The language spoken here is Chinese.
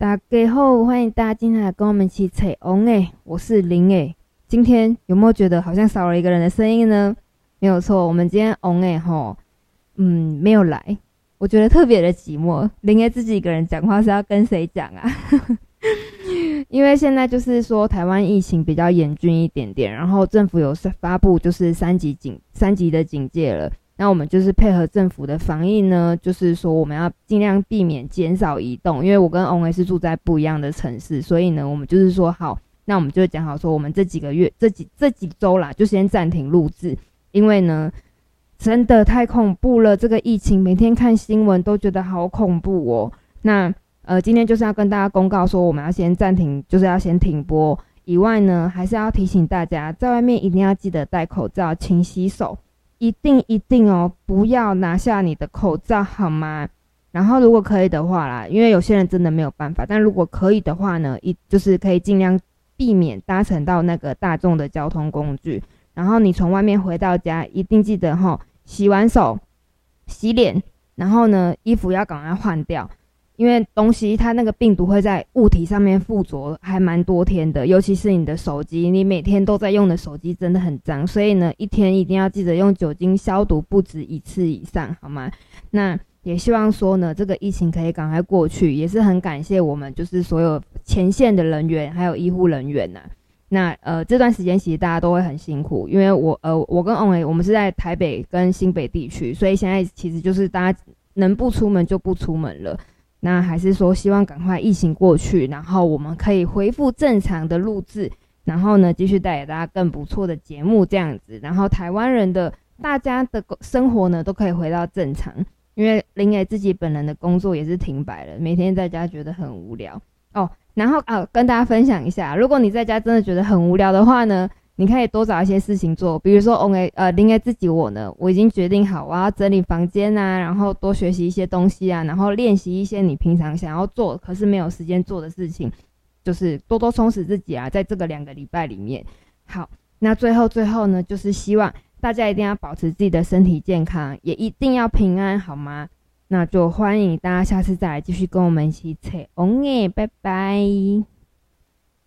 大家好，欢迎大家今天来跟我们一起吹王诶，我是林诶。今天有没有觉得好像少了一个人的声音呢？没有错，我们今天王诶吼，嗯，没有来，我觉得特别的寂寞。林诶自己一个人讲话是要跟谁讲啊？因为现在就是说台湾疫情比较严峻一点点，然后政府有发布就是三级警三级的警戒了。那我们就是配合政府的防疫呢，就是说我们要尽量避免减少移动，因为我跟王 A 是住在不一样的城市，所以呢，我们就是说好，那我们就讲好说，我们这几个月、这几这几周啦，就先暂停录制，因为呢，真的太恐怖了，这个疫情每天看新闻都觉得好恐怖哦。那呃，今天就是要跟大家公告说，我们要先暂停，就是要先停播。以外呢，还是要提醒大家，在外面一定要记得戴口罩、勤洗手。一定一定哦，不要拿下你的口罩好吗？然后如果可以的话啦，因为有些人真的没有办法，但如果可以的话呢，一就是可以尽量避免搭乘到那个大众的交通工具。然后你从外面回到家，一定记得齁，洗完手、洗脸，然后呢，衣服要赶快换掉。因为东西它那个病毒会在物体上面附着，还蛮多天的。尤其是你的手机，你每天都在用的手机真的很脏，所以呢，一天一定要记得用酒精消毒不止一次以上，好吗？那也希望说呢，这个疫情可以赶快过去，也是很感谢我们就是所有前线的人员还有医护人员呐。那呃这段时间其实大家都会很辛苦，因为我呃我跟王伟我们是在台北跟新北地区，所以现在其实就是大家能不出门就不出门了。那还是说，希望赶快疫情过去，然后我们可以恢复正常的录制，然后呢，继续带给大家更不错的节目这样子，然后台湾人的大家的生活呢，都可以回到正常。因为林磊自己本人的工作也是停摆了，每天在家觉得很无聊哦。然后啊，跟大家分享一下，如果你在家真的觉得很无聊的话呢，你可以多找一些事情做，比如说王 A 呃林 A 自己我呢，我已经决定好我要整理房间啊，然后多学习一些东西啊，然后练习一些你平常想要做可是没有时间做的事情，就是多多充实自己啊，在这个两个礼拜里面。好，那最后最后呢，就是希望大家一定要保持自己的身体健康，也一定要平安，好吗？那就欢迎大家下次再来继续跟我们一起扯王 A，拜拜。